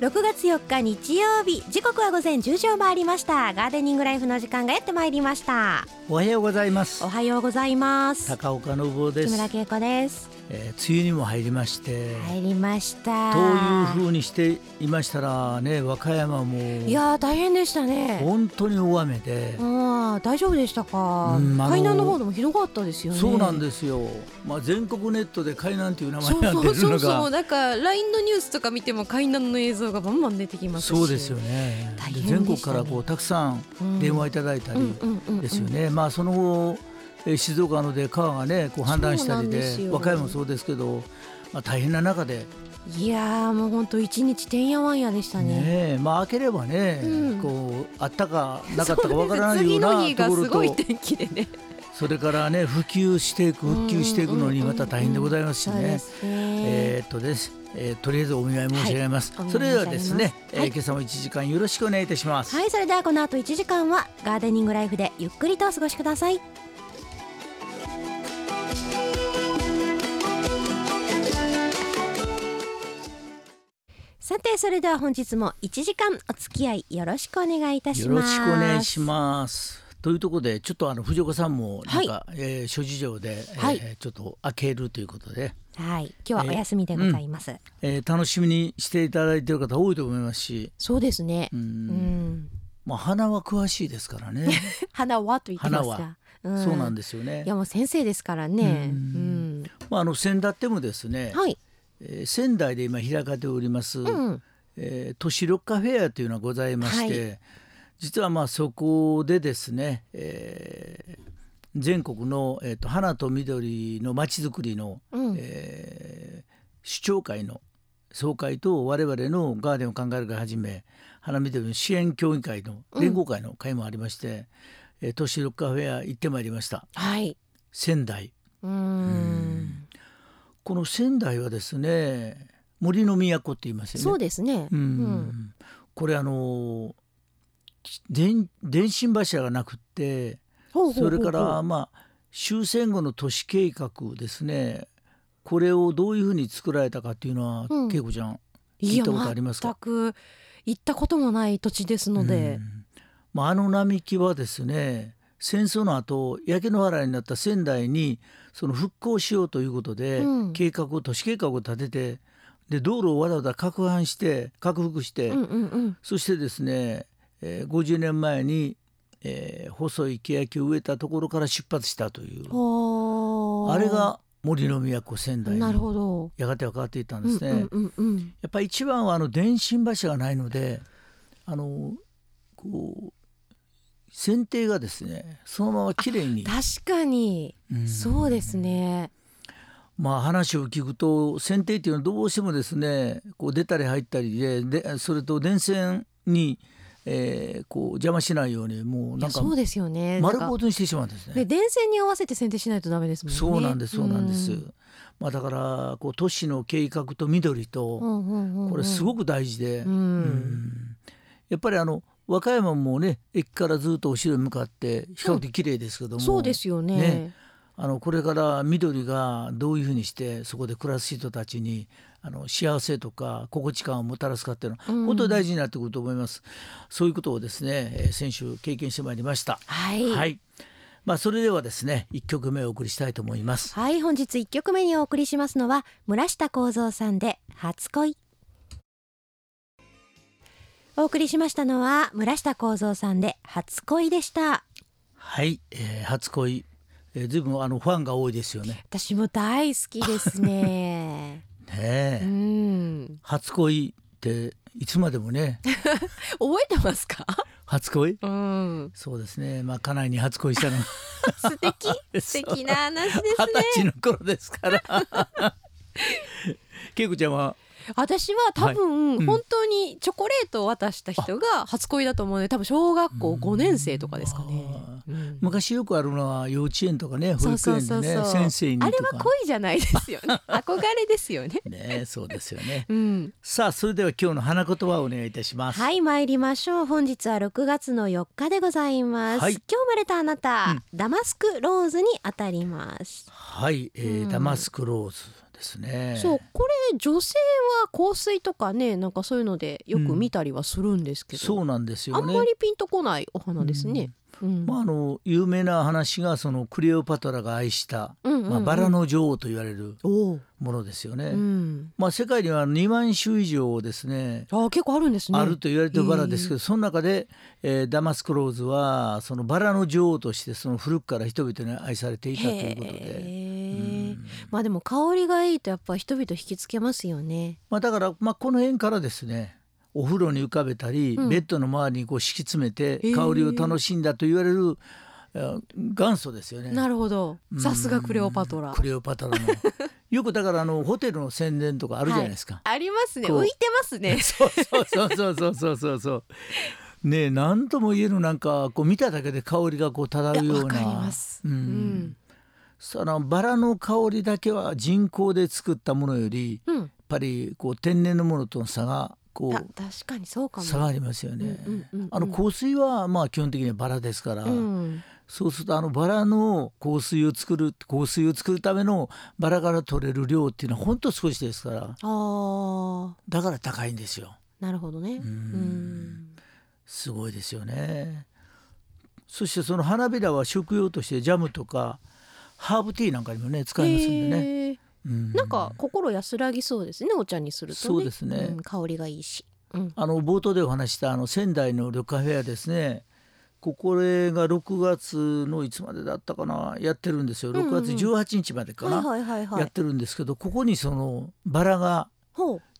6月4日日曜日。時刻は午前10時を回りました。ガーデニングライフの時間がやってまいりました。おはようございます。おはようございます。高岡信夫です、木村恵子です。えー、梅雨にも入りまして、入りました。というふうにしていましたらね和歌山も。いやー大変でしたね。本当に大雨で、ああ大丈夫でしたか、うん海南の方でもひどかったですよね。そうなんですよ、まあ、全国ネットで海南という名前になってそうそうそうなんか LINE のニュースとか見ても海南の映像がバンバン出てきますし。そうですよね。ね。全国からこうたくさんうん電話いただいたりうんうんうんうん。ですよね、まあその後えー静岡ので川がねこう氾濫したりで和歌山もそうですけど、まあ、大変な中で。いやーもう本当一日てんやわんやでしたね。ねえまあ開ければね、うん。こうあったかなかったかわからないよ次うなの日がと。ころとすごい天気でねそれからね普及していく復旧していくのにまた大変でございますしね。えーっとです、えーとりあえずお見舞い申し上げます。はいそれではですね、はいえー今朝も1時間よろしくお願いいたします。はいそれではこの後1時間はガーデニングライフでゆっくりとお過ごしくださいさてそれでは本日も1時間お付き合いよろしくお願いいたしますよろしくお願いします。というところでちょっとあの藤岡さんもなんか、えー諸事情で、えーはい。ちょっと開けるということで、はい。今日はお休みでございます、えー楽しみにしていただいている方多いと思いますし、そうですね。うん。うん。まあ花は詳しいですからね。花はと言ってますが花は。うん。そうなんですよね。いや。もう先生ですからね。ううん。ん、まああの先だってもですね、はい。えー仙台で今開かれております、うん。えー都市緑化フェアというのがございまして、は実はまあそこでですね、えー全国の、えー、と花と緑のまちづくりの、うん。えー首長会の総会と我々のガーデンを考えるからはじめ花緑の支援協議会の連合会の会もありまして、えー都市緑化フェア行ってまいりました。はい。仙台。うーん。この仙台はですね森の都って言いますよね。そうですね。うん。うん。これあの電電信柱がなくってそうれからまあ終戦後の都市計画ですね。これをどういうふうに作られたかっていうのは、うん。恵子ちゃん聞いたことありますか？全く行ったこともない土地ですので。う、ん。まあ、あの並木はですね戦争の後焼け野原になった仙台にその復興しようということで、うん。計画を都市計画を立ててで道路をわざわざ拡販して拡幅して、そしてですね、えー50年前に、えー細い欅を植えたところから出発したという。あれが森の都仙台なるにほど。やがては変わっていったんですね。うんうんうんうん。やっぱり一番はあの電信柱がないのであのこう剪定がですねそのまま綺麗に、確かに、うん。そうですね。まあ話を聞くと剪定っていうのはどうしてもですねこう出たり入ったりででそれと電線に、えーこう邪魔しないようにもういなんかやそうですよね。丸なんか坊主にしてしまうんですね。ね電線に合わせて剪定しないとダメですもんね。そうなんですそうなんです。うんまあだからこう都市の計画と緑と、うんうんうんうん。これすごく大事で、うん。うん。やっぱりあの和歌山もね駅からずっと後ろに向かって比較的綺麗ですけども、そうですよね。ねあのこれから緑がどういうふうにしてそこで暮らす人たちにあの幸せとか心地感をもたらすかっていうのはうん本当に大事になってくると思います。そういうことをですね、えー先週経験してまいりました。はいはい。まあそれではですね、一曲目をお送りしたいと思います。はい本日1曲目にお送りしますのは村下幸三さんで初恋お送りしましたのは村下幸三さんで初恋でしたはい、えー初恋、えー、ずいぶんあのファンが多いですよね。私も大好きですね ねえ、うん。初恋っていつまでもね、覚えてますか？初恋？うん。そうですね、まあ家内に初恋したの。が 素敵。素敵な話です二ね十歳の頃ですから。恵子ちゃんは私は多分、うん。本当にチョコレートを渡した人が初恋だと思うので多分小学校5年生とかですかね。うん。昔よくあるのは幼稚園とかね保育園でね先生にあれは恋じゃないですよね。憧れですよね。ねそうですよね。うん。さあそれでは今日の花言葉をお願いいたします。はい参りましょう。本日は6月の4日でございます、はい。今日生まれたあなた、ダマスクローズに当たります、はい、えーうん。ダマスクローズですね。そうこれ女性は香水とかねなんかそういうのでよく見たりはするんですけど、そうなんですよね。あんまりピンとこないお花ですね、うん。まあ、あの有名な話がそのクレオパトラが愛した、うんうんうん。まあ、バラの女王と言われるものですよね。うん、まあ、世界には2万種以上ですねあ結構あるんですね。あると言われてるバラですけど、その中で、えーダマスクローズはそのバラの女王としてその古くから人々に愛されていたということで、まあでも香りがいいとやっぱ人々引きつけますよね。まあだからまあこの辺からですね。お風呂に浮かべたり、うん、ベッドの周りにこう敷き詰めて香りを楽しんだと言われる、えー、元祖ですよね。なるほど。さすがクレオパトラ。クレオパトラの。よくだからあのホテルの宣伝とかあるじゃないですか。はい、ありますね。浮いてますね。そうそうそうそうそうそうそう。ねえ何とも言えるなんかこう見ただけで香りがこう漂うような。うん、うんそのバラの香りだけは人工で作ったものよりやっうんぱりこう天然のものとの差がこあう確かにそうかも。差がありますよね。うんうんうんうん。あの香水はまあ基本的にはバラですから、うん。そうするとあのバラの香水を作る香水を作るためのバラから取れる量っていうのは本当少しですからあー。だから高いんですよ。なるほどね。ん。うん。すごいですよね。そしてその花びらは食用としてジャムとかハーブティーなんかにもね使いますんでね。うん。なんか心安らぎそうですねお茶にするとね。そうですね。ん香りがいいし。うん。あの冒頭でお話したあの仙台の緑化フェアですね。ここれが6月のいつまでだったかなやってるんですよ。んうん6月18日までかな、やってるんですけどここにそのバラが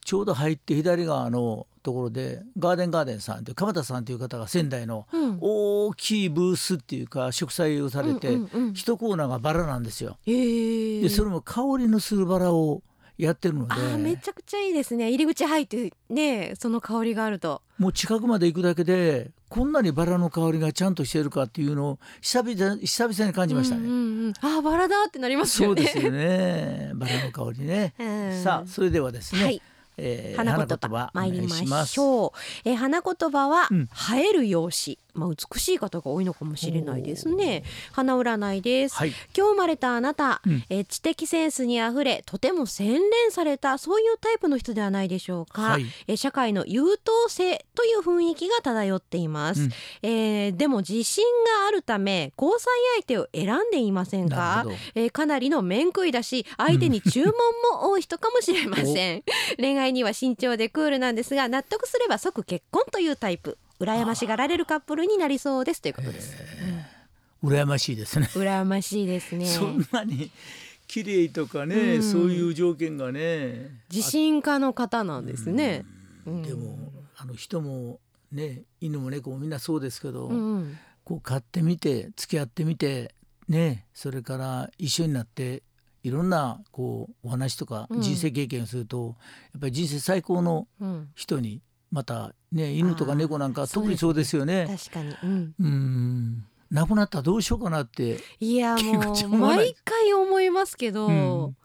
ちょうど入って左側のところでガーデンガーデンさんという鎌田さんという方が仙台のうん。大きいブースっていうか植栽をされて、一コーナーがバラなんですよ。でそれも香りのするバラをやってるので。めちゃくちゃいいですね。入り口入ってねその香りがあると。もう近くまで行くだけでこんなにバラの香りがちゃんとしているかっていうのを久々久々に感じましたね。うんうんうん、あーバラだってなりますよね。そうですよね。バラの香りね。うん。さあそれではですね、はいえー花言葉参りましょう。えー花言葉は、うん。映える容姿まあ美しい方が多いのかもしれないですね。花占いです、はい。今日生まれたあなた、うん。えー知的センスにあふれとても洗練されたそういうタイプの人ではないでしょうか、はい。えー社会の優等生という雰囲気が漂っています、うん。えーでも自信があるため交際相手を選んでいませんなかえーかなりの面食いだし相手に注文も多い人かもしれません。恋愛には慎重でクールなんですが納得すれば即結婚というタイプ羨ましがられるカップルになりそうですということです、羨ましいですね。羨ましいですね。そんなに綺麗とかね、うん。そういう条件がね自信家の方なんですね、うん。でもあの人もね犬も猫もみんなそうですけど、うんうん。こう飼ってみて付き合ってみてねそれから一緒になっていろんなこうお話とかうん。人生経験をすると、やっぱり人生最高のうん。人にまたね犬とか猫なんか特にそうですよね。確かに、うん、うん。亡くなったらどうしようかなっていや 気もう毎回思いますけど、うん。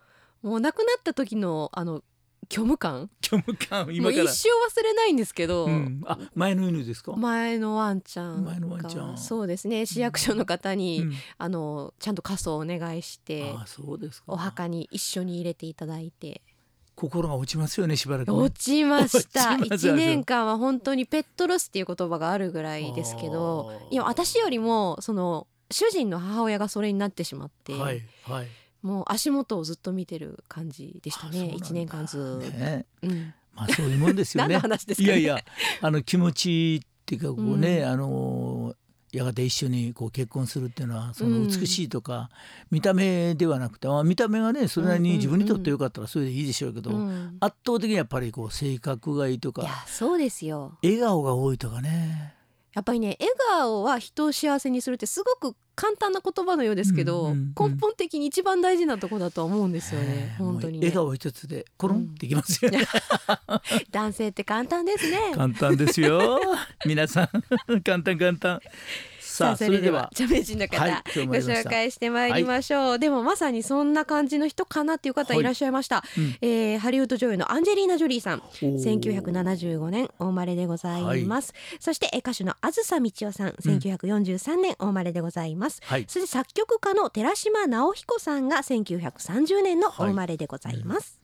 もう亡くなった時のあの虚無感？虚無感も今から。う一生忘れないんですけど、うん、あ前の犬ですか、前のワンちゃんが。前のワンちゃん。そうですね。市役所の方に、うん。あのちゃんと仮装をお願いしてあそうですか。お墓に一緒に入れていただいて心が落ちますよねしばらくね、落ちました。落ちます1年間は本当にペットロスっていう言葉があるぐらいですけどいや私よりもその主人の母親がそれになってしまって、はいはい。もう足元をずっと見てる感じでしたねあそうなんだ。1年間ずっと、ね。うん、まあそういうもんですよ 何ねの話ですか、ね、いやいやあの気持ちっていうかこうね、うん。あのやがて一緒にこう結婚するっていうのはそうのん美しいとか、見た目ではなくて、まあ、見た目がねそれなりに自分にとってよかったらそれでいいでしょうけど、うん、圧倒的にやっぱりこう性格がいいといやかそうですよ。笑顔が多いとかねやっぱりね笑顔は人を幸せにするってすごく簡単な言葉のようですけど、うんうんうん根本的に一番大事なとこだと思うんですよねね本当にね。笑顔一つでコロンってきますよね、男性って簡単ですね。簡単ですよ。皆さん 簡単簡単さあそれでは。著名人の方、はいご紹介してまいりましょう、でもまさにそんな感じの人かなっていう方いらっしゃいました、うんえーハリウッド女優のアンジェリーナ・ジョリーさん。おー。1975年お生まれでございます、そしてえー歌手のあずさみちおさん。1943年お生まれでございます、はい。そして作曲家の寺島直彦さんが1930年のお生まれでございます、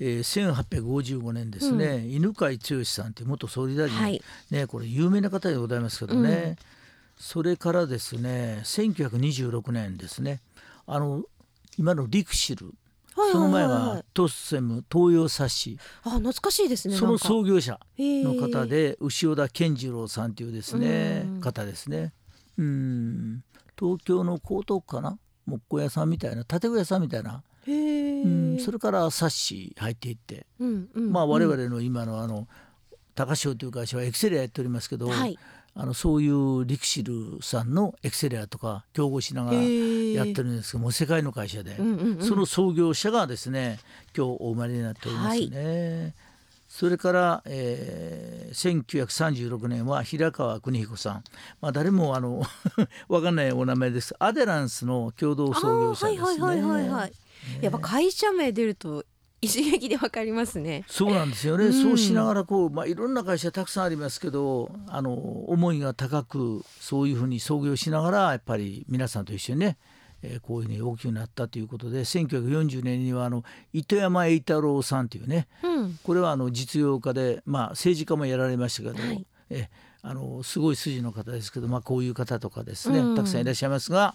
えー、1855年ですね、犬飼剛さんっていう元総理大臣、はい。ねこれ有名な方でございますけどね、うんそれからですね1926年ですねあの今のリクシルはいその前はトッセム東洋冊子。あ懐かしいですねその創業者のの方で牛田健次郎さんというですねうん。方ですね。うん。東京の江東区かな？木工屋さんみたいな建具屋さんみたいな、うん、それから冊子入っていって。うんうんまあ我々の今のあの高潮という会社はエクセレアやっておりますけど、はいあのそういうリクシルさんのエクセレアとか競合しながらやってるんですけどもう世界の会社で、うんうんうん。その創業者がですね今日お生まれになっておりますね。それから、えー、1936年は平川邦彦さん、まあ、誰もあの わかんないお名前です。アデランスの共同創業者ですはいはいはいはいはい。やっぱ会社名出ると一撃でわかりますね。そうなんですよね、うんそうしながらこう、まあ、いろんな会社たくさんありますけどあの思いが高くそういうふうに創業しながらやっぱり皆さんと一緒にね、えーこういうふうに大きくなったということで1940年にはあの糸山栄太郎さんというねうん。これはあの実業家で、まあ、政治家もやられましたけど、はいえあのすごい筋の方ですけど、まあ、こういう方とかですね、うんたくさんいらっしゃいますが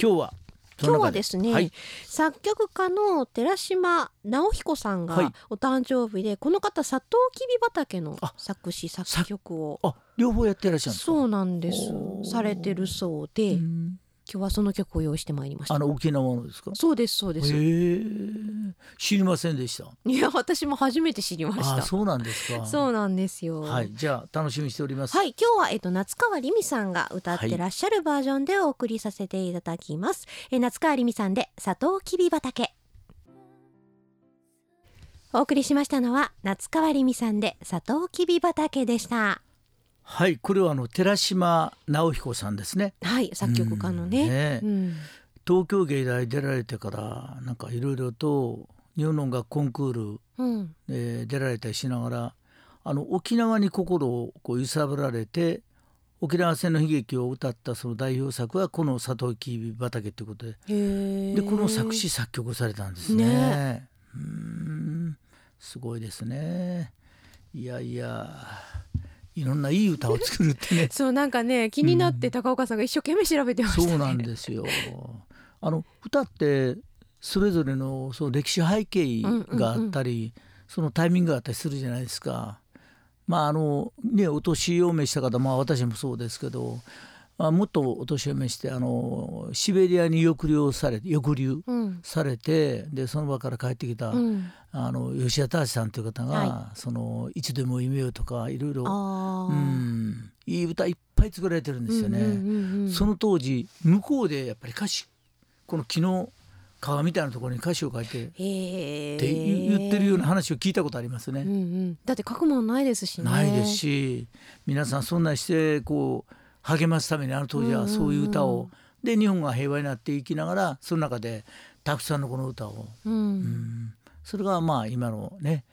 今日はそ今日はですね、はい、作曲家の寺島直彦さんはい。がお誕生日で、この方サトウキビ畑のあ作詞作曲を。あ両方やってらっしゃるそうなんです。されてるそうで、うん今日はその曲を用意してまいりましたあの沖縄のですか？そうですそうです、知りませんでした？いや私も初めて知りましたあそうなんですか。そうなんですよはい、じゃあ楽しみにしております。はい、今日はえっと夏川りみさんが歌ってらっしゃるバージョンでお送りさせていただきます。え夏川りみさんで佐藤きび畑。お送りしましたのは夏川りみさんで佐藤きび畑でした。はい、これはあの寺島直彦さんですね。はい、作曲家のね。うんねうん東京芸大出られてからなんかいろいろと日本の音楽コンクールうん、で出られたりしながらあの沖縄に心をこう揺さぶられて沖縄戦の悲劇を歌ったその代表作はこの「佐藤きび畑」ということで。でこの作詞作曲をされたんですね。ねうーんすごいですね。いやいやいろんないい歌を作るってね そうなんかね気になって高岡さんが一生懸命調べてましたね。そうなんですよ。あの歌ってそれぞれのその歴史背景があったり、そのタイミングがあったりするじゃないですか。まああのねお年を召した方まあ私もそうですけど、まあ、もっとお年を召してあのシベリアに抑留されて抑留うん。されてでその場から帰ってきた、うん。あの吉田隆さんという方が、はそのいつでも夢をとかいろいろ。うんいい歌いっぱい作られてるんですよね。うんうんうんうんその当時向こうでやっぱり歌詞この木の皮みたいなところに歌詞を書いてっ。て言ってるような話を聞いたことありますね。うんうん。だって書くもんないですしね。ないですし皆さんそんなしてこう励ますためにあの当時はそういう歌を、で日本が平和になっていきながらその中でたくさんのこの歌を、うん。うん。それがまあ今のね、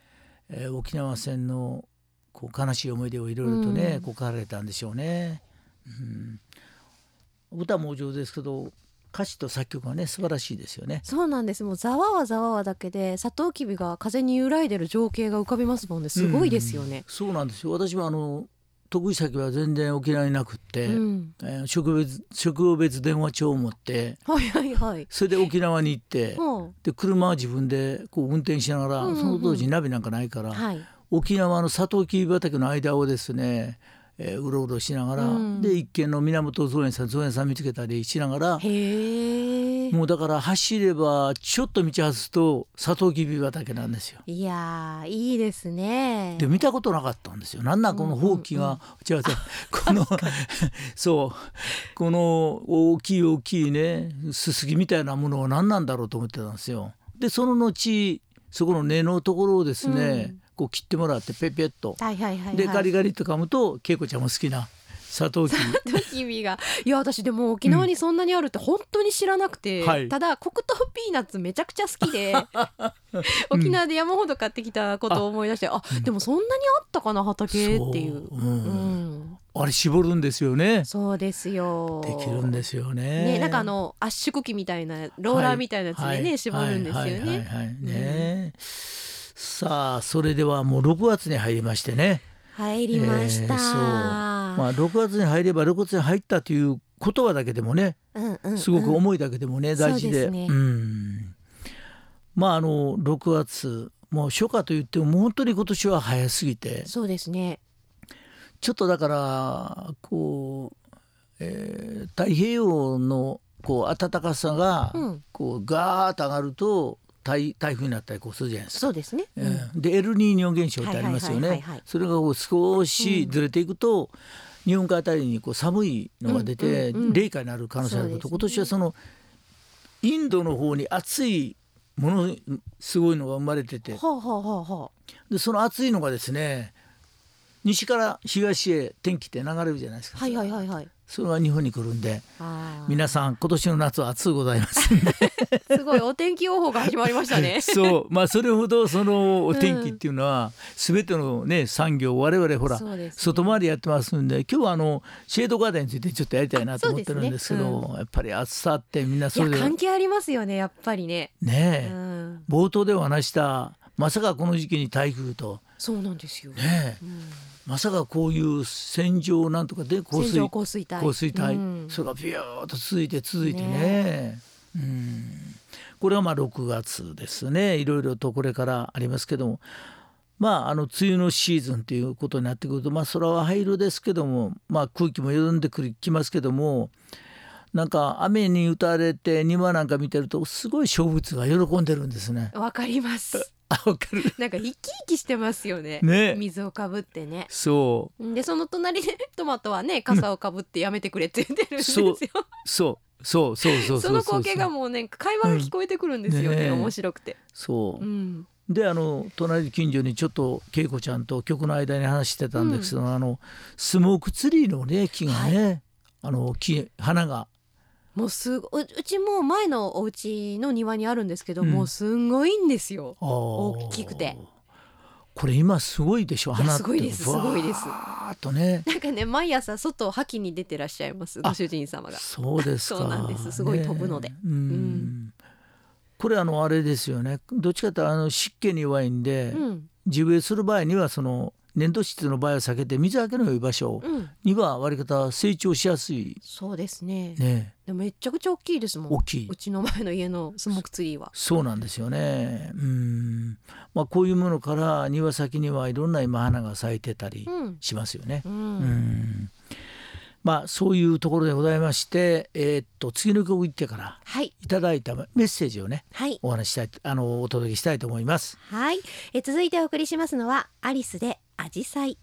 えー沖縄戦のこう悲しい思い出をいろいろとね、うん。こう書かれたんでしょうね。うん、歌もお上手ですけど歌詞と作曲がね素晴らしいですよね。そうなんです。もうざわわざわわだけでサトウキビが風に揺らいでる情景が浮かびますもんね。すごいですよね。うん。そうなんですよ。私はあの得意先は全然沖縄になくって、うん、えー職別職別電話帳を持ってはいはいはい。それで沖縄に行ってはで車は自分でこう運転しながら、うんうんうんその当時ナビなんかないから、あ、はい。沖縄のサトウキビ畑の間をですね、えーうろうろしながら、うんで一軒の源造園さん造園さん見つけたりしながら。もうだから走ればちょっと道外すとサトウキビ畑なんですよ。いやーいいですね。で見たことなかったんですよ。なんなんこのほうきが、違う違うこの そうこの大きい大きいねすすぎみたいなものは何なんだろうと思ってたんですよ。でその後そこの根のところをですね、うんこう切ってもらってペッペッとはいはいはい、はい。でガリガリと噛むと恵子ちゃんも好きなサトウキビ。サトウキビが。いや私でも沖縄にそんなにあるって本当に知らなくて、はい。ただ黒糖ピーナッツめちゃくちゃ好きで。沖縄で山ほど買ってきたことを思い出して、あでもそんなにあったかな畑っていう。そう。うん。うん。あれ絞るんですよね。そうですよ。できるんですよね。ね、なんかあの圧縮機みたいなローラーみたいなやつでね、はい。絞るんですよはい。はい。はい。ね。はい。ね。さあそれではもう6月に入りましてね入りました。えーそう。まあ6月に入れば6月に入ったという言葉だけでもねうんうんうん。すごく思いだけでもね、大事で。そうねん。まああの6月もう初夏と言っても本当に今年は早すぎて。そうですね。ちょっとだからこう、えー太平洋のこう暖かさがうん、こうガーッと上がると台台風になったりこうするじゃないですか。そうですね。うんうんでエルニーニョ現象ってありますよね。それがこう少しずれていくと、日本海あたりにこう寒いのが出て、うんうんうん冷夏になる可能性があるけど、そうですね今年はそのインドの方に暑いものすごいのが生まれててはあはあはあはでその暑いのがですね西から東へ天気って流れるじゃないですか、あ。はいはいはいはい。それが日本に来るんで皆さん今年の夏は暑うございます すごいお天気予報が始まりましたね。そう。まあそれほどそのお天気っていうのは全てのね産業我々ほら外回りやってますんで今日はあのシェードガーデンについてちょっとやりたいなと思ってるんですけどやっぱり暑さってみんないそやれで関係ありますよねやっぱりね。ね冒頭でお話したまさかこの時期に台風と。そうなんですよ。ねえ。うんまさかこういう線状なんとかで降水降水帯。降水帯、うん。それがビューッと続いて続いてね。うん。これはまあ6月ですね。いろいろとこれからありますけども。まああの梅雨のシーズンということになってくるとまあ空は灰色ですけどもまあ空気も緩んでくるきますけどもなんか雨に打たれて庭なんか見てるとすごい植物が喜んでるんですね。わかります。あわかる。なんか生き生きしてますよね。ね。水をかぶってね。そう。でその隣で トマトはね傘をかぶってやめてくれって言ってるんですよ。そう。そう。そうそうそうその光景がもうね会話が聞こえてくるんですよね,、面白くて。そう、うん。であの隣近所にちょっと恵子ちゃんと曲の間に話してたんですけど、あのスモークツリーのね木がね、あの木花がもうすごううちも前のお家の庭にあるんですけど、うん。もうすんごいんですよ。大大きくて。これ今すごいでしょ花って。すごいですすごいですわーっとね。なんかね毎朝外を吐きに出てらっしゃいますご主人様が。そうですか。そうなんです。すごい飛ぶので。ねうん。これあのあれですよね。どっちかというとあの湿気に弱いんで、うん。地植えする場合にはその粘土質の場合は避けて水はけの良い場所うんには割り方成長しやすいそうですね。ねでもめっちゃくちゃ大きいですもん。大きいうちの前の家のスモークツリーは。そうなんですよね。うん。まあこういうものから庭先にはいろんな今花が咲いてたりうん。しますよね。う。うんん。まあそういうところでございまして、えーっと次の曲行ってからはいいただいたメッセージをねはいお話ししたいあのお届けしたいと思います。はい。え続いてお送りしますのはアリスでアジサイ。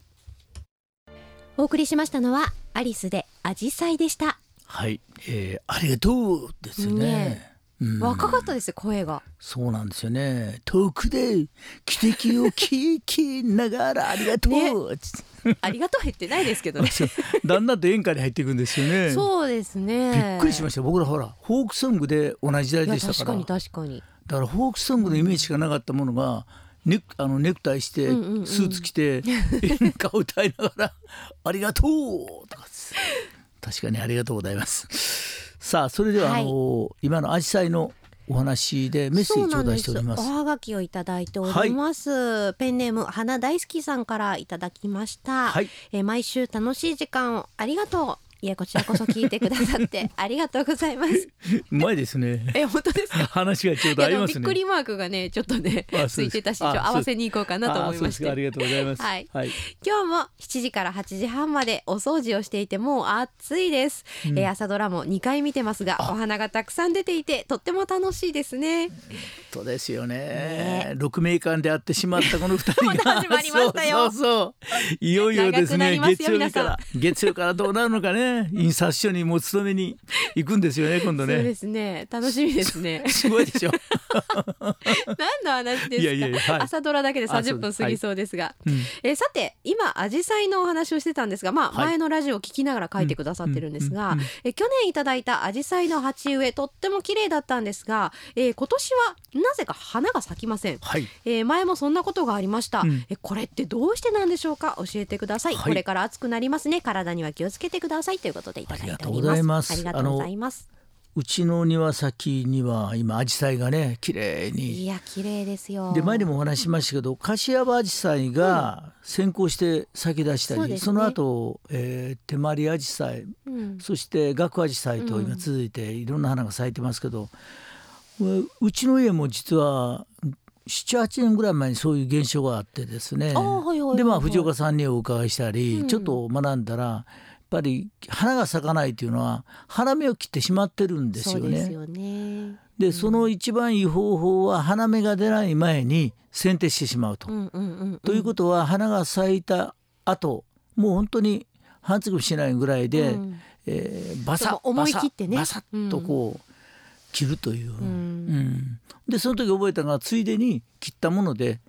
お送りしましたのはアリスでアジサイでした。はい。えー、ありがとうですよね。ねうん若かったですよ声が。そうなんですよね。遠くで奇跡を聞きながらありがとう、つってありがとう言ってないですけどね。だんだんと演歌に入っていくんですよね。そうですね。びっくりしました僕らほらフォークソングで同じ時代でしたから確かに確かに。だからフォークソングのイメージしかなかったものがネクあのネクタイして、スーツ着て演歌を歌いながら「ありがとう!」とか確かにありがとうございます。さあそれでは、はい。あの今のアジサイのお話でメッセージ頂戴しております。おはがきをいただいております、ペンネーム花大好きさんからいただきました、はい。えー毎週楽しい時間をありがとういやこちらこそ聞いてくださって ありがとうございますうまいですね。え本当ですか？話がちょうどありますね。っくりマークがねちょっとねついてたしちょ合わせに行こうかなと思いましてあありがとうございます。はいはい。今日も7時から8時半までお掃除をしていてもう暑いです、うんえー朝ドラも2回見てますがお花がたくさん出ていてとっても楽しいですねそうですよねね。六名間で会ってしまったこの二人 始まりましたよそうそう。いよいよですね。月曜日から月曜からどうなるのかね。印刷所にもう勤めに行くんですよね 今度ね。そうですね。楽しみですね。すごいでしょ。何の話ですか？いやいやはい。朝ドラだけで30あそうです。分過ぎそうですが、うん。えーさて今アジサイのお話をしてたんですがまあはい。前のラジオを聞きながら書いてくださってるんですが、うんうんうん。えー去年いただいたアジサイの鉢植えとっても綺麗だったんですが、えー今年はなぜか花が咲きません、はい。えー前もそんなことがありました、うん。えこれってどうしてなんでしょうか？教えてください、はい。これから暑くなりますね。体には気をつけてくださいということでいただいております。ありがとうございます。うちの庭先には今アジサイがね綺麗に。いや綺麗ですよ。で前にもお話ししましたけど柏葉アジサイが先行して咲き出したり、そうですね。その後、えー手まりアジサイうん。そしてガクアジサイと今続いていろんな花が咲いてますけど、ううちの家も実は78年ぐらい前にそういう現象があってですね。でまあ藤岡さんにお伺いしたり、うん。ちょっと学んだらぱり花が咲かないというのは花芽を切ってしまってるんですよね。でその一番いい方法は花芽が出ない前に剪定してしまうと。ということは花が咲いた後もう本当に半月もしないぐらいで、うん。えーバサ思い切ってね。バサッとこう切るという、ん。うん。でその時覚えたのがついでに切ったもので、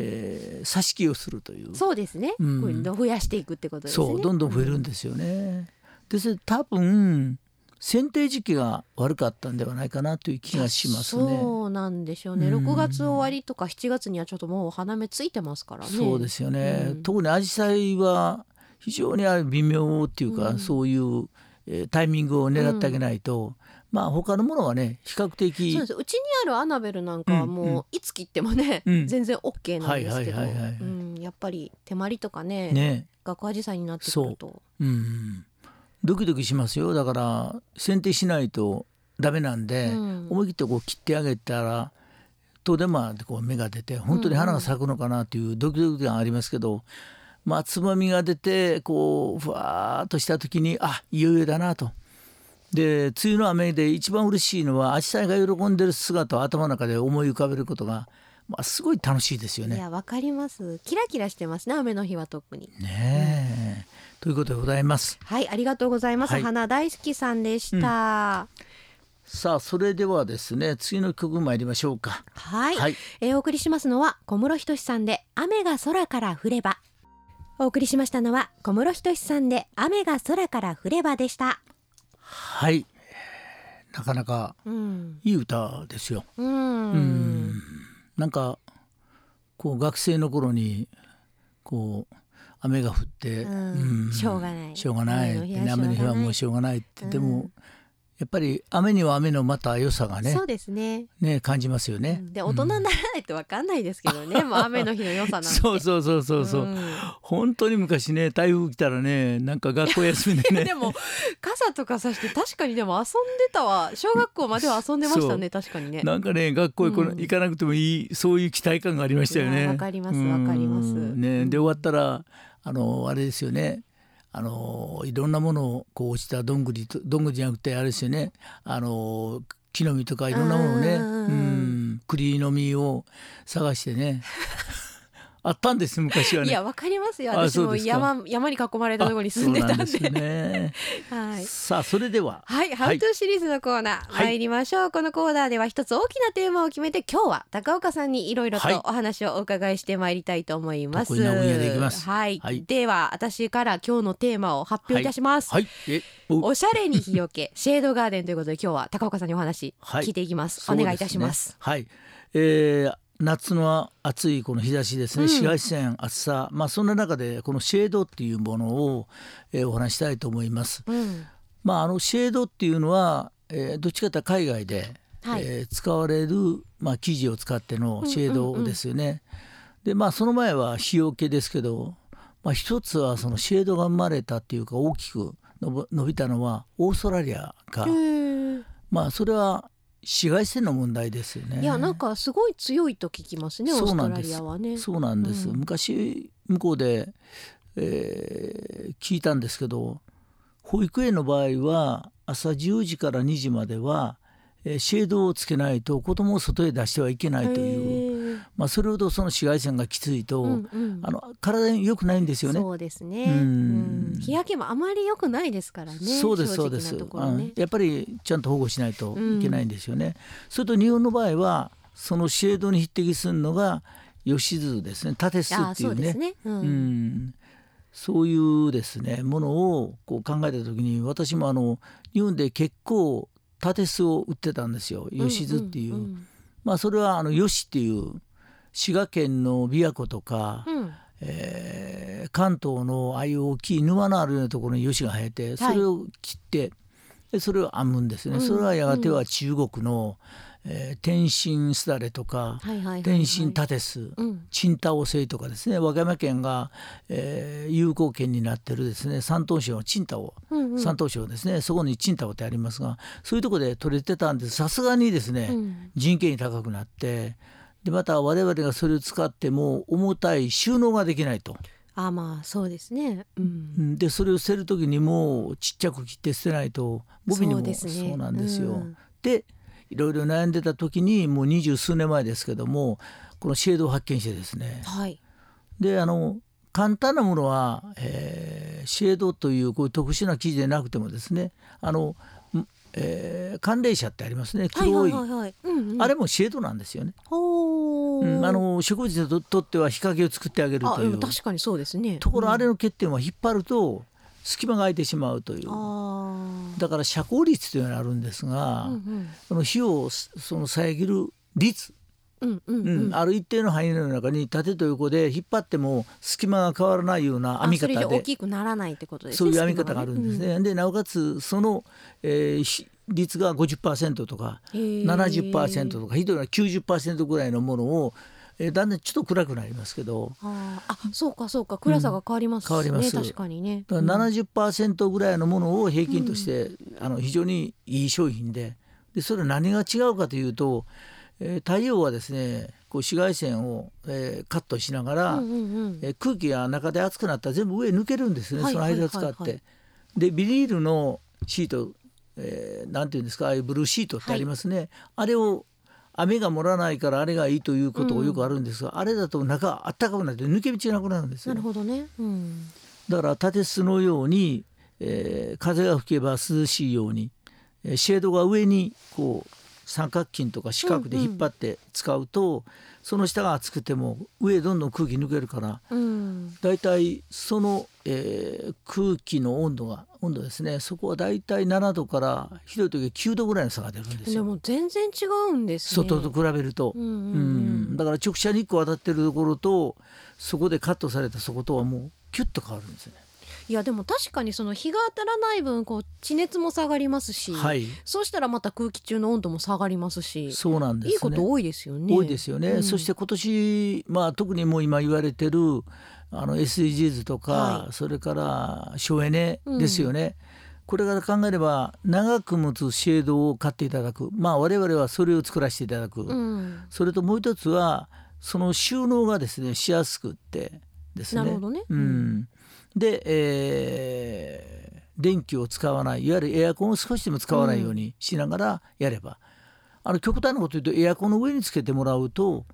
えー挿し木をするという。そうですね、うん。こういうのを増やしていくってことですね。そうどんどん増えるんですよね。でそれ多分剪定時期が悪かったんではないかなという気がしますね。そうなんでしょうね、うん。6月終わりとか7月にはちょっともう花芽ついてますからね。そうですよね、うん。特にアジサイは非常に微妙っていうか、うん。そういう、えータイミングを狙ってあげないと、まあ他のものはね比較的そうです。うちにあるアナベルなんかはうんうん。もういつ切ってもね、うん。全然 OK なんですけど、やっぱり手まりとかねね。ガクアジサイになってくると。う。んドキドキしますよ。だから剪定しないとダメなんで、うん。思い切ってこう切ってあげたらとでまあこう芽が出て本当に花が咲くのかなというドキドキ感ありますけど、まあつまみが出てこうふわーっとした時にあいよいよだなと。で梅雨の雨で一番嬉しいのはアジサイが喜んでる姿を頭の中で思い浮かべることが、まあ、すごい楽しいですよね。いやわかります。キラキラしてますね雨の日は特に。ねえ。ということでございます。はいありがとうございます、はい。花大好きさんでした、さあそれではですね次の曲参りましょうか。はい、はい。えーお送りしますのは小室仁さんで雨が空から降れば。お送りしましたのは小室仁さんで雨が空から降ればでしたはい。なかなかうん。いい歌ですよ。うん。うん。なんかこう学生の頃にこう雨が降って、うん。しょうがない。しょうがない雨の日はもうししょうがないって、うん。でもやっぱり雨には雨のまた良さがねそうですね。ね感じますよね。で大人にならないとわかんないですけどね、もう雨の日の良さなんて。そうそうそうそうそう、ん。本当に昔ね台風来たらねなんか学校休みでね。でも傘とかさして確かにでも遊んでたわ。小学校までは遊んでましたね。確かにね。なんかね学校行かなくてもいい、そういう期待感がありましたよね。わかりますわかります。うん。ね、で終わったらあのあれですよね。あのいろんなものをこう落ちたどんぐりとどんぐりじゃなくてあれですよね。あの木の実とかいろんなものをね、うん栗の実を探してね。あったんです昔はね。いやわかりますよ。私も山山に囲まれたところに住んでたんで。んですね。はい。さあそれでは。はい、ハウトゥーシリーズのコーナー、はい。参りましょう。このコーナーでは一つ大きなテーマを決めて、今日は高岡さんにいろいろはいとお話をお伺いしてまいりたいと思います。得意な分野でいきます。はい、はい。では私から今日のテーマを発表いたします。はい。えお。おしゃれに日よけ、シェードガーデンということで、今日は高岡さんにお話はい聞いていきます。お願いいたします。はい、えー夏の暑いこの日差しですね、うん。紫外線暑さまあそんな中でこのシェードっていうものを、えーお話したいと思います。うん、まああのシェードっていうのは、えーどっちかというと海外で、はい。えー使われるまあ生地を使ってのシェードですよね。でまあその前は日よけですけど、まあ一つはそのシェードが生まれたっていうか大きく伸び伸びたのはオーストラリアが、へー。まあそれは紫外線の問題ですよね。いやなんかすごい強いと聞きますねオーストラリアはね。そうなんです、うん昔向こうで、えー聞いたんですけど保育園の場合は朝10時から2時までは、えーシェードをつけないと子供を外へ出してはいけないという、まあ、それほどその紫外線がきついと、うんうんあの体に良くないんですよね。そうですね。うんうん日焼けもあまり良くないですからね。そうですそうです、やっぱりちゃんと保護しないといけないんですよね。それと日本の場合はそのシェードに匹敵するのが吉図ですね縦巣っていうね。ねうんうんそういうですねものをこう考えた時に私もあの日本で結構縦巣を売ってたんですよ吉津っていう。んんまあそれはあの吉っていう滋賀県の琵琶湖とか、うん。えー関東のああいう大きい沼のあるようなところに吉が生えてそれを切って、でそれを編むんですね、うんそれはやがては中国の、えー天津すだれとか、はいはいはいはい天津縦巣、うん。チンタオ製とかですね。和歌山県が、えー有効県になってるですね。山東省のチンタオ、うんうん。山東省ですね。そこにチンタオってありますがそういうところで取れてたんです。さすがにですね、うん。人件費高くなってでまた我々がそれを使っても重たい収納ができないと。あまあそうですね。うん。うん。でそれを捨てる時にもちっちゃく切って捨てないとゴミにもそうなんですよ。うん。でいろいろ悩んでた時にもう二十数年前ですけどもこのシェードを発見してですね。はい。であの簡単なものは、えーシェードというこういう特殊な生地でなくてもですねあの、んえー寒冷車ってありますね。はい黒、はいあれもシェードなんですよね。うんあの植物にととっては日陰を作ってあげるという。も確かにそうですね。ところあれうんの欠点は引っ張ると隙間が空いてしまうという。だから遮光率というのがあるんですが、うんうん。その火をその遮る率、うんうんうん。うんある一定の範囲の中に縦と横で引っ張っても隙間が変わらないような編み方で。上大きくならないってことですねそういう編み方があるんです隙間ね。でなおかつその、えーひ率が50%とかへー。70%とかひどいのは90%ぐらいのものを、えーだんだんちょっと暗くなりますけど。あーあそうかそうか。暗さが変わりますしね、うん変わります。確かにね。だから70%ぐらいのものを平均として、あの非常にいい商品で。でそれは何が違うかというと、えー太陽はですねこう紫外線を、えーカットしながら、うんうんうん。えー空気が中で熱くなったら全部上抜けるんですね、はいその間を使って。はいはいはいでビニールのシート、えーなんていうんですかああいうブルーシートってありますね、あれを雨が漏らないからあれがいいということがよくあるんですが、あれだと中あったかくなって抜け道がなくなるんですよ。なる。ほどね、うん、だから縦巣のように、えー風が吹けば涼しいように、えーシェードが上にこう三角筋とか四角で引っ張って使うと、その下が熱くても上どんどん空気抜けるからうん、だいたいその、えー空気の温度が温度ですね。そこはだいたい7度からひどい時は9度ぐらいの差が出るんですよ。でも全然違うんですね。外と比べると、うんうんううん。んだから直射日光当たってるところとそこでカットされたそことはもうキュッと変わるんですね。いやでも確かにその日が当たらない分こう地熱も下がりますし、はい。そうしたらまた空気中の温度も下がりますしそうなんですね。いいこと多いですよね。多いですよね、うん。そして今年、まあ、特にもう今言われてるあの SDGs とか、はい。それから省エネですよね、これから考えれば長く持つシェードを買っていただく。まあ我々はそれを作らせていただく、うん。それともう一つはその収納がですねしやすくってですね。なるほどね。うん、で、えー電気を使わないいわゆるエアコンを少しでも使わないようにしながらやれば、あの極端なこと言うとエアコンの上につけてもらうと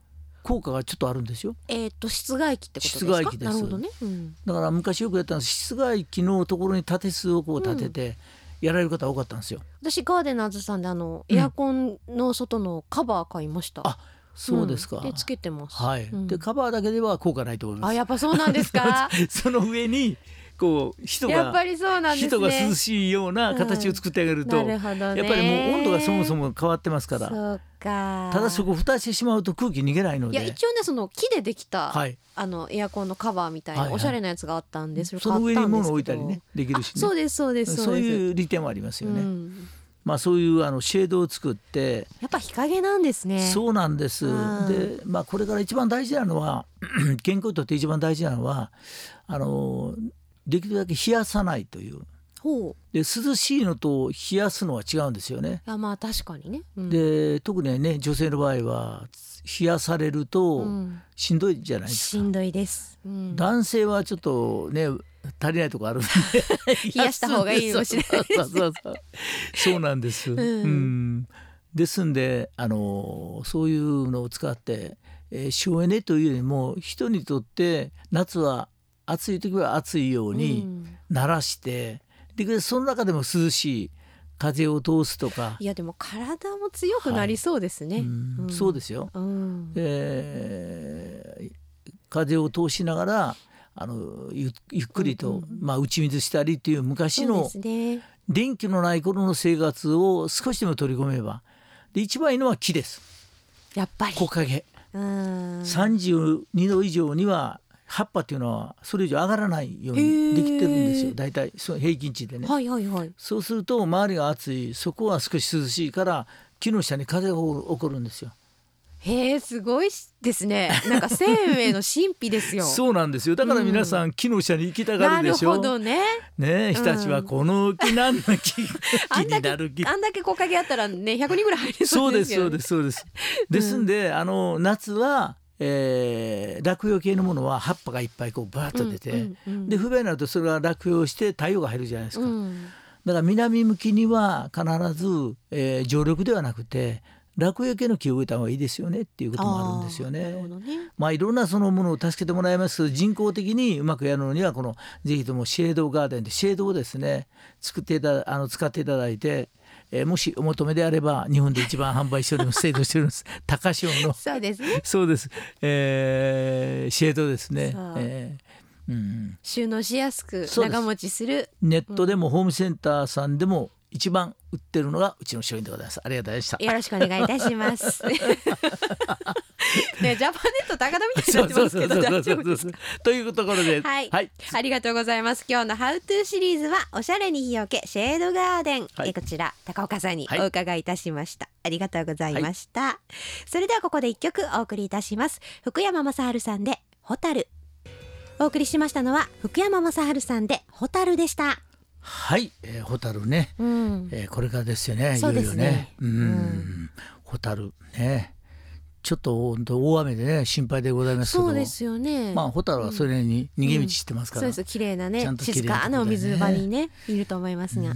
効果がちょっとあるんですよ。えっ、と室外機ってことですか？室外機です。なるほどね、うん、だから昔よくやったんです。室外機のところに縦巣をこう立ててやられる方多かったんですよ。私ガーデナーズさんであのうんエアコンの外のカバー買いました、あそうですか、ん。でつけてます。はい、うん。でカバーだけでは効果ないと思います。あやっぱそうなんですか？その上にこう人がやっぱりそうなんですね。人が涼しいような形を作ってあげると、なるほどね。やっぱりもう温度がそもそも変わってますから。そうか。ただそこ蓋してしまうと空気逃げないので。いや一応ねその木でできた、はい、あのエアコンのカバーみたいな、はいはい。おしゃれなやつがあったんでそれそ買ったんですけど。の上に物を置いたりねできるしね。あそうですそうですそういう利点はありますよね、うんまあそういうあのシェードを作って、やっぱ日陰なんですね。そうなんです、うん。でまあこれから一番大事なのは 健康にとって一番大事なのはあのできるだけ冷やさないという。ほう。で涼しいのと冷やすのは違うんですよね。いやまあ確かにね、うん、で特にね女性の場合は冷やされるとうん。しんどいじゃないですか。しんどいです、うん、男性はちょっとね足りないとこあるんで。冷やした方がいいそうそうそうそう。なんです、ん。うん。ですんであのそういうのを使って、えー省エネというよりも人にとって夏は暑い時は暑いよううにん。慣らして、でその中でも涼しい風を通すとか。いやでも体も強くなりそうですね、うん。うん。そうですよ、うん。えー風を通しながらあのゆゆっくりと、うんうん。まあ、打ち水したりっていう昔の電気のない頃の生活を少しでも取り込めばで一番いいのは木です。やっぱり。木陰。うん。32度以上には葉っぱっていうのはそれ以上上がらないようへにー。できてるんですよ。大体そう平均値でね、はいはいはい。そうすると周りが暑い。そこは少し涼しいから木の下に風が起こるんですよへえすごいですね。なんか生命の神秘ですよ。そうなんですよ。だから皆さん木の下に行きたがなるるでしょ、ほどね。ねえ日立はこの木なんの木 あんだけなる木あんだけ木陰あったらね100人ぐらい入れそでそううですすよ、ね、そうですそうです。です。ん。で、あの夏は、えー、落葉系のものは葉っぱがいっぱいこうバーッと出て、うんうんうん。で不便になるとそれが落葉して太陽が入るじゃないですか。うん。だから南向きには必ず、えー、常緑ではなくて落葉系の木を植えた方がいいですよねっていうこともあるんですよね。どね。まあいろんなそのものを助けてもらいます。けど人工的にうまくやるのにはこのぜひともシェードガーデンでシェードをですね作っていたあの使っていただいて、えーもしお求めであれば日本で一番販売しております制度しております。高潮の。そうですね。そうです、えーシェードですねえーうん、収納しやすく長持ちするネットでもホームセンターさんでも一番売ってるのがうちの商品でございますありがとうございましたよろしくお願いいたします。ね、ジャパネット高田みたいになってますけど大丈夫ですか？というところで、はい、はい、ありがとうございます。今日のハウトゥーシリーズはおしゃれに日よけシェードガーデン、はいえこちら高岡さんにはいお伺いいたしました。ありがとうございました。それではここで一曲お送りいたします。福山雅治さんでホタル。お送りしましたのは福山雅治さんでホタルでした。はい、えー、ホタルね、うん。えー、これからですよね。いよいよね。うん、ホタルね。ちょっと大雨でね心配でございますけど。そうですよね。まあホタルはそれに逃げ道してますから。そうです綺麗なねちゃんと綺麗静なかなお水場にねいると思いますが、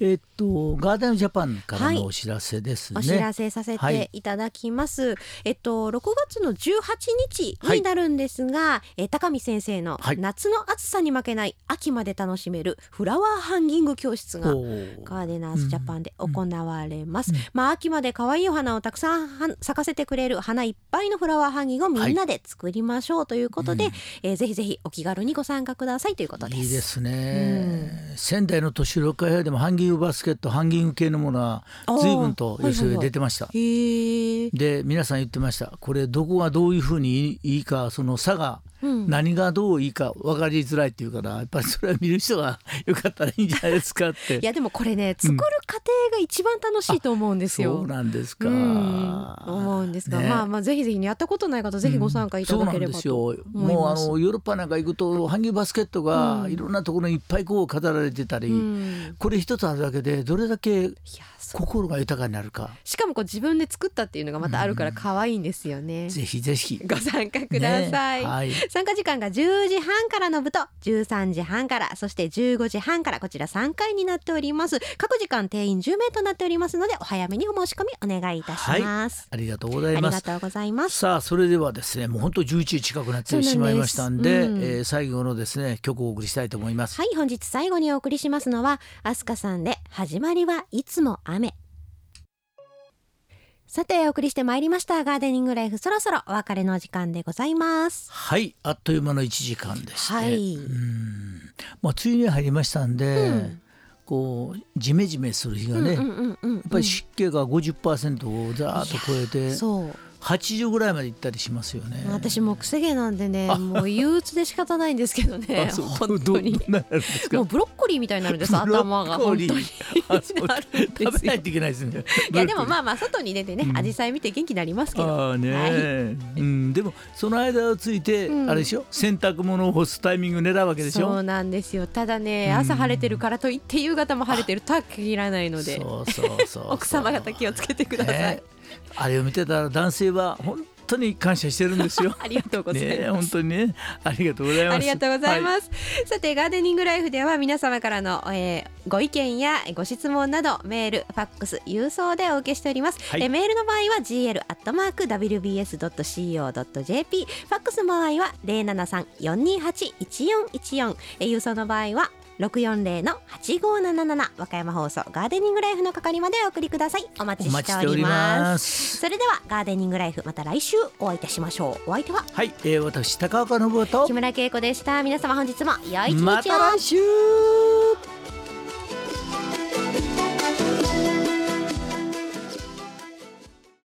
えーっとガーデンジャパンからのお知らせですね。お知らせさせてい。ただきます。えっと6月の18日になるんですが、え高見先生のはい。夏の暑さに負けない秋まで楽しめるフラワーハンギング教室がガーデナーズジャパンで行われます。まあ秋まで可愛いお花をたくさんは咲かせてくれる花いっぱいのフラワーハンギングをみんなで作りましょうということで、えーぜひぜひお気軽にご参加くださいということです。いいですね、仙台の都市6階部屋でもハンギングバスケットハンギング系のものは随分と寄せが出てました。へえ。で皆さん言ってました。これどこがどういうふうにいいかその差がうん。何がどういいか分かりづらいっていうからやっぱりそれは見る人がよかったらいいんじゃないですかって。いやでもこれね作る過程が一番楽しいと思うんですよ。そうなんですか、うん。思うんですが、ね。まあまあぜひぜひねやったことない方ぜひご参加いただければとそうなんですよ。もうあのヨーロッパなんか行くとハンギングバスケットがうん。いろんなところにいっぱいこう飾られてたり、うん。これ一つあるだけでどれだけ心が豊かになるか。しかもこう自分で作ったっていうのがまたあるから可愛いんですよね。ぜひぜひ。ご参加ください。ねはい。参加時間が10時半からの部と13時半からそして15時半からこちら3回になっております。各時間定員10名となっておりますのでお早めにお申し込みお願いいたします、ありがとうござあいます。りがとうございます。さあそれではですねもう本当11時近くなってしまいましたんでうん。えー最後のですね曲をお送りしたいと思います、はい本日最後にお送りしますのはアスカさんで始まりはいつも雨。さてお送りしてまいりましたガーデニングライフそろそろお別れのお時間でございます。はいあっという間の1時間でして、はい。うん。まあ梅雨に入りましたんで、うん。こうジメジメする日がね、やっぱり湿気が50%をざーっと超えてそう80ぐらいまで行ったりしますよね。私もう癖毛なんでねもう憂鬱で仕方ないんですけどね本当に。もうブロッコリーみたいになるんです頭が。本当に。食べないといけないですね。いやでもまああまあ外に出てねうん。紫陽花見て元気になりますけど。ああね、はい。うん、でもその間をついて、うん。あれでしょ？洗濯物を干すタイミング狙うわけでしょ？そうなんですよ。ただねうん。朝晴れてるからといって夕方も晴れてるとは限らないので。そうそうそうそう。奥様方気をつけてください、ねあれを見てたら男性は本当に感謝してるんですよ。ありがとうございます。本当にね、ありがとうございます。ありがとうございます。はい、さて、ガーデニングライフでは皆様からの、えー、ご意見やご質問などメール、ファックス、郵送でお受けしております。はい、えメールの場合は gl アットマーク wbs ドット co ドット jp、ファックスの場合は零七三四二八一四一四、郵送の場合は六四零の八五七七和歌山放送ガーデニングライフの係までお送りください。お待ちしております。それではガーデニングライフまた来週お会いいたしましょう。お相手は？はい、えー、私高岡信夫と木村恵子でした。皆様本日も良い一日を。また来週。